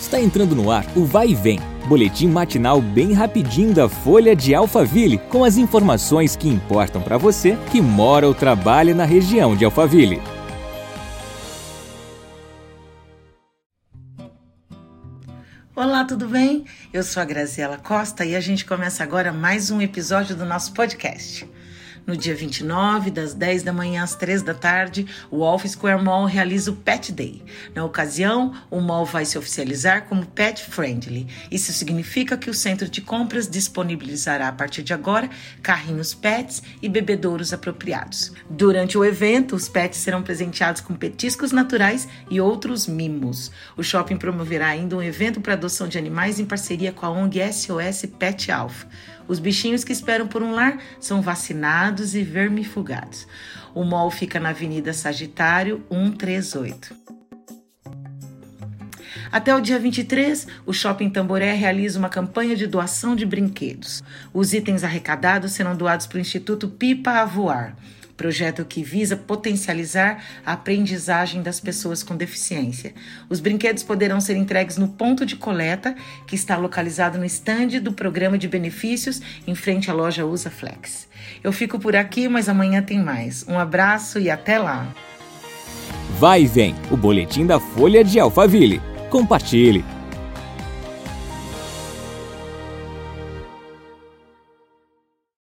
Está entrando no ar o Vai e Vem, boletim matinal bem rapidinho da Folha de Alphaville, com as informações que importam para você que mora ou trabalha na região de Alphaville. Olá, tudo bem? Eu sou a Graziela Costa e a gente começa agora mais um episódio do nosso podcast. No dia 29, das 10 da manhã às 3 da tarde, o Wolf Square Mall realiza o Pet Day. Na ocasião, o mall vai se oficializar como Pet Friendly. Isso significa que o centro de compras disponibilizará a partir de agora carrinhos pets e bebedouros apropriados. Durante o evento, os pets serão presenteados com petiscos naturais e outros mimos. O shopping promoverá ainda um evento para adoção de animais em parceria com a ONG SOS Pet Alpha. Os bichinhos que esperam por um lar são vacinados e vermifugados. O mall fica na Avenida Sagitário 138. Até o dia 23, o Shopping Tamboré realiza uma campanha de doação de brinquedos. Os itens arrecadados serão doados para o Instituto Pipa a Voar projeto que visa potencializar a aprendizagem das pessoas com deficiência. Os brinquedos poderão ser entregues no ponto de coleta, que está localizado no estande do programa de benefícios em frente à loja Usa Flex. Eu fico por aqui, mas amanhã tem mais. Um abraço e até lá. Vai vem, o boletim da Folha de Alphaville. Compartilhe.